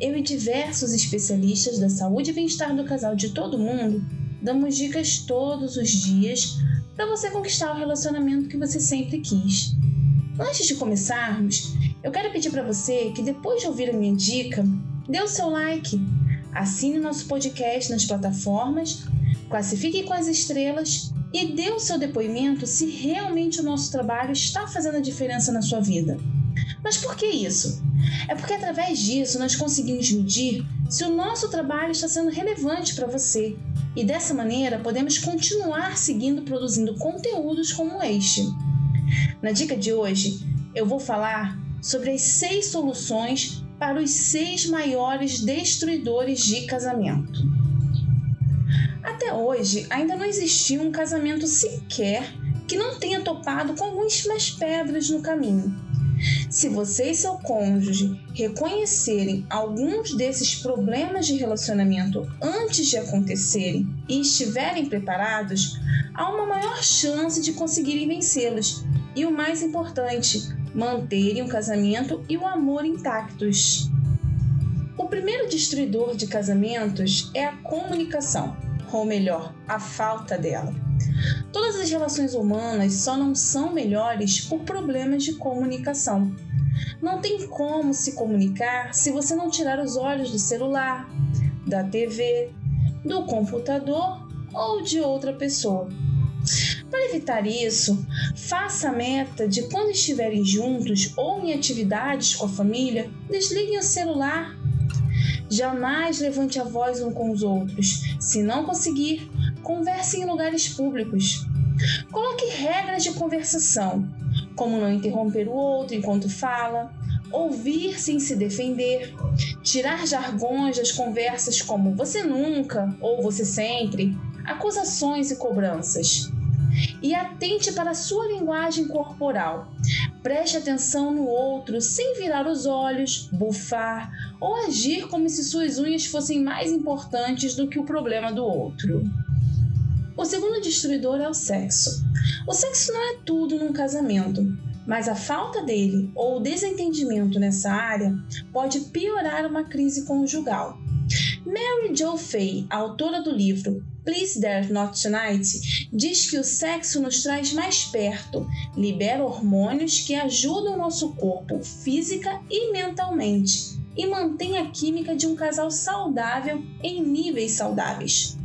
eu e diversos especialistas da saúde e bem-estar do casal de todo mundo damos dicas todos os dias para você conquistar o relacionamento que você sempre quis. Antes de começarmos, eu quero pedir para você que depois de ouvir a minha dica, dê o seu like, assine nosso podcast nas plataformas, classifique com as estrelas e dê o seu depoimento se realmente o nosso trabalho está fazendo a diferença na sua vida. Mas por que isso? É porque através disso nós conseguimos medir se o nosso trabalho está sendo relevante para você e dessa maneira podemos continuar seguindo produzindo conteúdos como este. Na dica de hoje, eu vou falar sobre as seis soluções para os seis maiores destruidores de casamento. Até hoje, ainda não existiu um casamento sequer que não tenha topado com algumas pedras no caminho. Se você e seu cônjuge reconhecerem alguns desses problemas de relacionamento antes de acontecerem e estiverem preparados, há uma maior chance de conseguirem vencê-los. E o mais importante, manterem o casamento e o amor intactos. O primeiro destruidor de casamentos é a comunicação, ou melhor, a falta dela. Todas as relações humanas só não são melhores por problemas de comunicação. Não tem como se comunicar se você não tirar os olhos do celular, da TV, do computador ou de outra pessoa. Para evitar isso, faça a meta de quando estiverem juntos ou em atividades com a família, desliguem o celular. Jamais levante a voz um com os outros. Se não conseguir, Converse em lugares públicos. Coloque regras de conversação, como não interromper o outro enquanto fala, ouvir sem se defender, tirar jargões das conversas como você nunca ou você sempre, acusações e cobranças. E atente para a sua linguagem corporal. Preste atenção no outro sem virar os olhos, bufar ou agir como se suas unhas fossem mais importantes do que o problema do outro. O segundo destruidor é o sexo. O sexo não é tudo num casamento, mas a falta dele ou o desentendimento nessa área pode piorar uma crise conjugal. Mary Jo Fay, autora do livro Please Dare Not Tonight, diz que o sexo nos traz mais perto, libera hormônios que ajudam o nosso corpo física e mentalmente e mantém a química de um casal saudável em níveis saudáveis.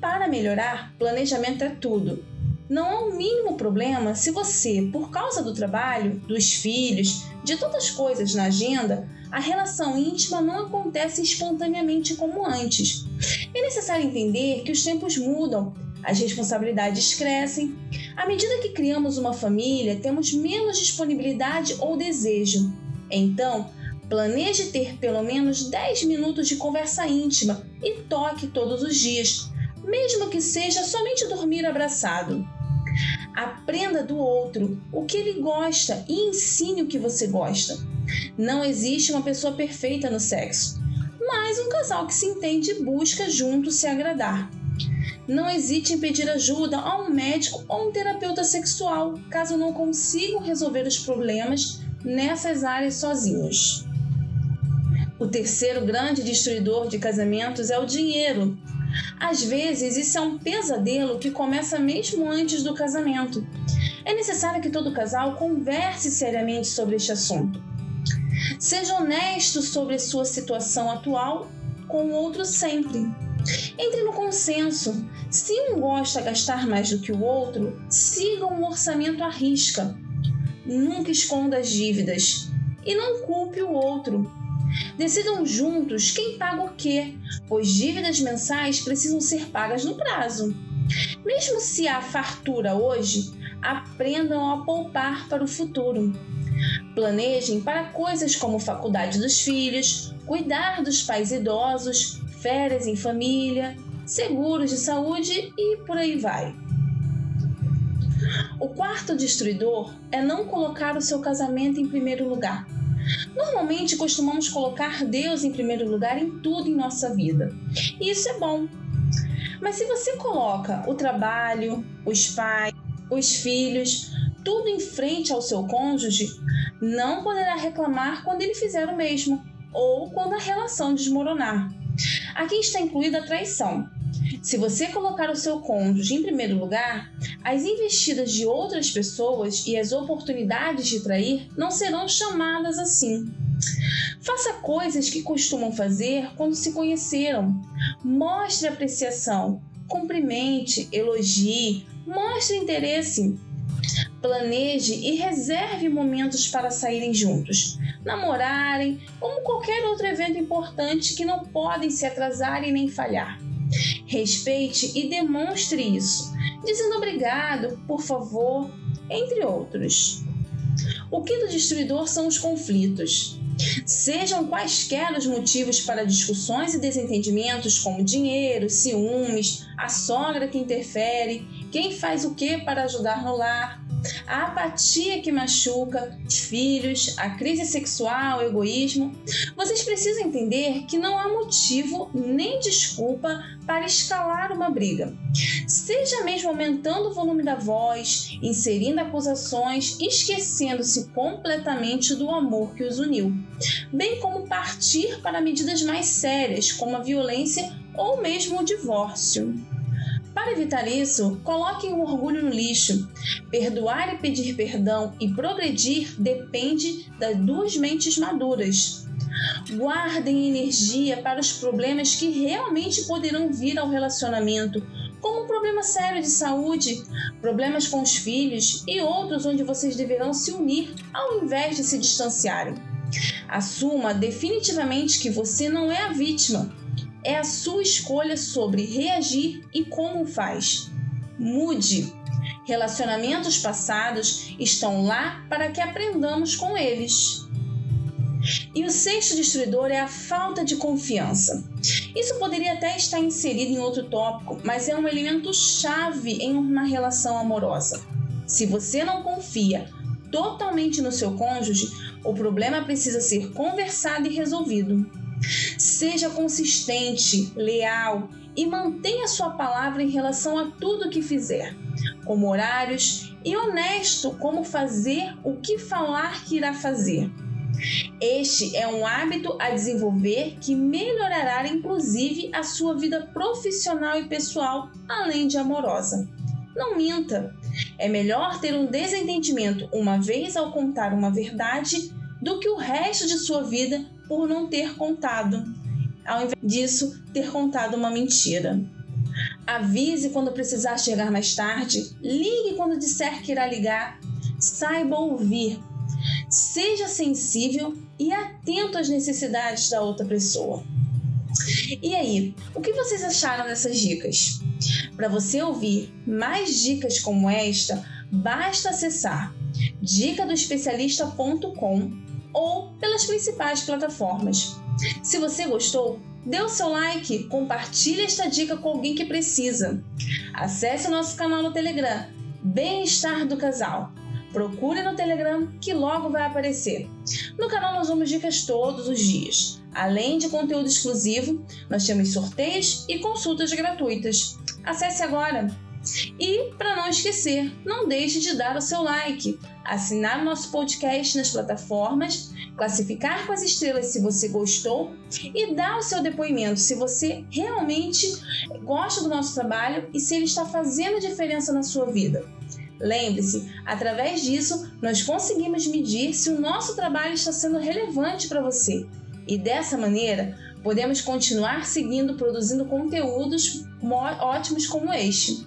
Para melhorar, planejamento é tudo. Não há o um mínimo problema se você, por causa do trabalho, dos filhos, de tantas coisas na agenda, a relação íntima não acontece espontaneamente como antes. É necessário entender que os tempos mudam, as responsabilidades crescem. À medida que criamos uma família, temos menos disponibilidade ou desejo. Então, planeje ter pelo menos 10 minutos de conversa íntima e toque todos os dias mesmo que seja somente dormir abraçado. Aprenda do outro o que ele gosta e ensine o que você gosta. Não existe uma pessoa perfeita no sexo, mas um casal que se entende busca junto se agradar. Não hesite em pedir ajuda a um médico ou um terapeuta sexual caso não consigam resolver os problemas nessas áreas sozinhos. O terceiro grande destruidor de casamentos é o dinheiro. Às vezes, isso é um pesadelo que começa mesmo antes do casamento. É necessário que todo casal converse seriamente sobre este assunto. Seja honesto sobre sua situação atual com o outro sempre. Entre no consenso. Se um gosta de gastar mais do que o outro, siga um orçamento à risca. Nunca esconda as dívidas e não culpe o outro. Decidam juntos quem paga o quê, pois dívidas mensais precisam ser pagas no prazo. Mesmo se há fartura hoje, aprendam a poupar para o futuro. Planejem para coisas como faculdade dos filhos, cuidar dos pais idosos, férias em família. seguros de saúde e por aí vai. O quarto destruidor é não colocar o seu casamento em primeiro lugar. Normalmente costumamos colocar Deus em primeiro lugar em tudo em nossa vida. E isso é bom. Mas se você coloca o trabalho, os pais, os filhos, tudo em frente ao seu cônjuge, não poderá reclamar quando ele fizer o mesmo ou quando a relação desmoronar. Aqui está incluída a traição. Se você colocar o seu cônjuge em primeiro lugar, as investidas de outras pessoas e as oportunidades de trair não serão chamadas assim. Faça coisas que costumam fazer quando se conheceram. Mostre apreciação, cumprimente, elogie, mostre interesse. Planeje e reserve momentos para saírem juntos, namorarem, como qualquer outro evento importante que não podem se atrasar e nem falhar. Respeite e demonstre isso, dizendo obrigado, por favor, entre outros. O quinto destruidor são os conflitos. Sejam quaisquer os motivos para discussões e desentendimentos, como dinheiro, ciúmes, a sogra que interfere, quem faz o que para ajudar no lar, a apatia que machuca, os filhos, a crise sexual, o egoísmo, vocês precisam entender que não há motivo nem desculpa para escalar uma briga. Seja mesmo aumentando o volume da voz, inserindo acusações, esquecendo-se completamente do amor que os uniu, bem como partir para medidas mais sérias, como a violência ou mesmo o divórcio. Para evitar isso, coloquem o orgulho no lixo. Perdoar e pedir perdão e progredir depende das duas mentes maduras. Guardem energia para os problemas que realmente poderão vir ao relacionamento, como um problema sério de saúde, problemas com os filhos e outros onde vocês deverão se unir ao invés de se distanciarem. Assuma definitivamente que você não é a vítima, é a sua escolha sobre reagir e como faz. Mude. Relacionamentos passados estão lá para que aprendamos com eles. E o sexto destruidor é a falta de confiança. Isso poderia até estar inserido em outro tópico, mas é um elemento chave em uma relação amorosa. Se você não confia totalmente no seu cônjuge, o problema precisa ser conversado e resolvido. Seja consistente, leal e mantenha sua palavra em relação a tudo que fizer, como horários e honesto como fazer o que falar que irá fazer. Este é um hábito a desenvolver que melhorará inclusive a sua vida profissional e pessoal, além de amorosa. Não minta. É melhor ter um desentendimento uma vez ao contar uma verdade do que o resto de sua vida por não ter contado, ao invés disso, ter contado uma mentira. Avise quando precisar chegar mais tarde, ligue quando disser que irá ligar, saiba ouvir. Seja sensível e atento às necessidades da outra pessoa. E aí, o que vocês acharam dessas dicas? Para você ouvir mais dicas como esta, basta acessar dicadoespecialista.com ou pelas principais plataformas. Se você gostou, dê o seu like, compartilhe esta dica com alguém que precisa. Acesse o nosso canal no Telegram, Bem-Estar do Casal. Procure no Telegram que logo vai aparecer. No canal nós damos dicas todos os dias. Além de conteúdo exclusivo, nós temos sorteios e consultas gratuitas. Acesse agora! E, para não esquecer, não deixe de dar o seu like, assinar o nosso podcast nas plataformas, classificar com as estrelas se você gostou e dar o seu depoimento se você realmente gosta do nosso trabalho e se ele está fazendo diferença na sua vida. Lembre-se, através disso, nós conseguimos medir se o nosso trabalho está sendo relevante para você. E dessa maneira, podemos continuar seguindo produzindo conteúdos ótimos como este.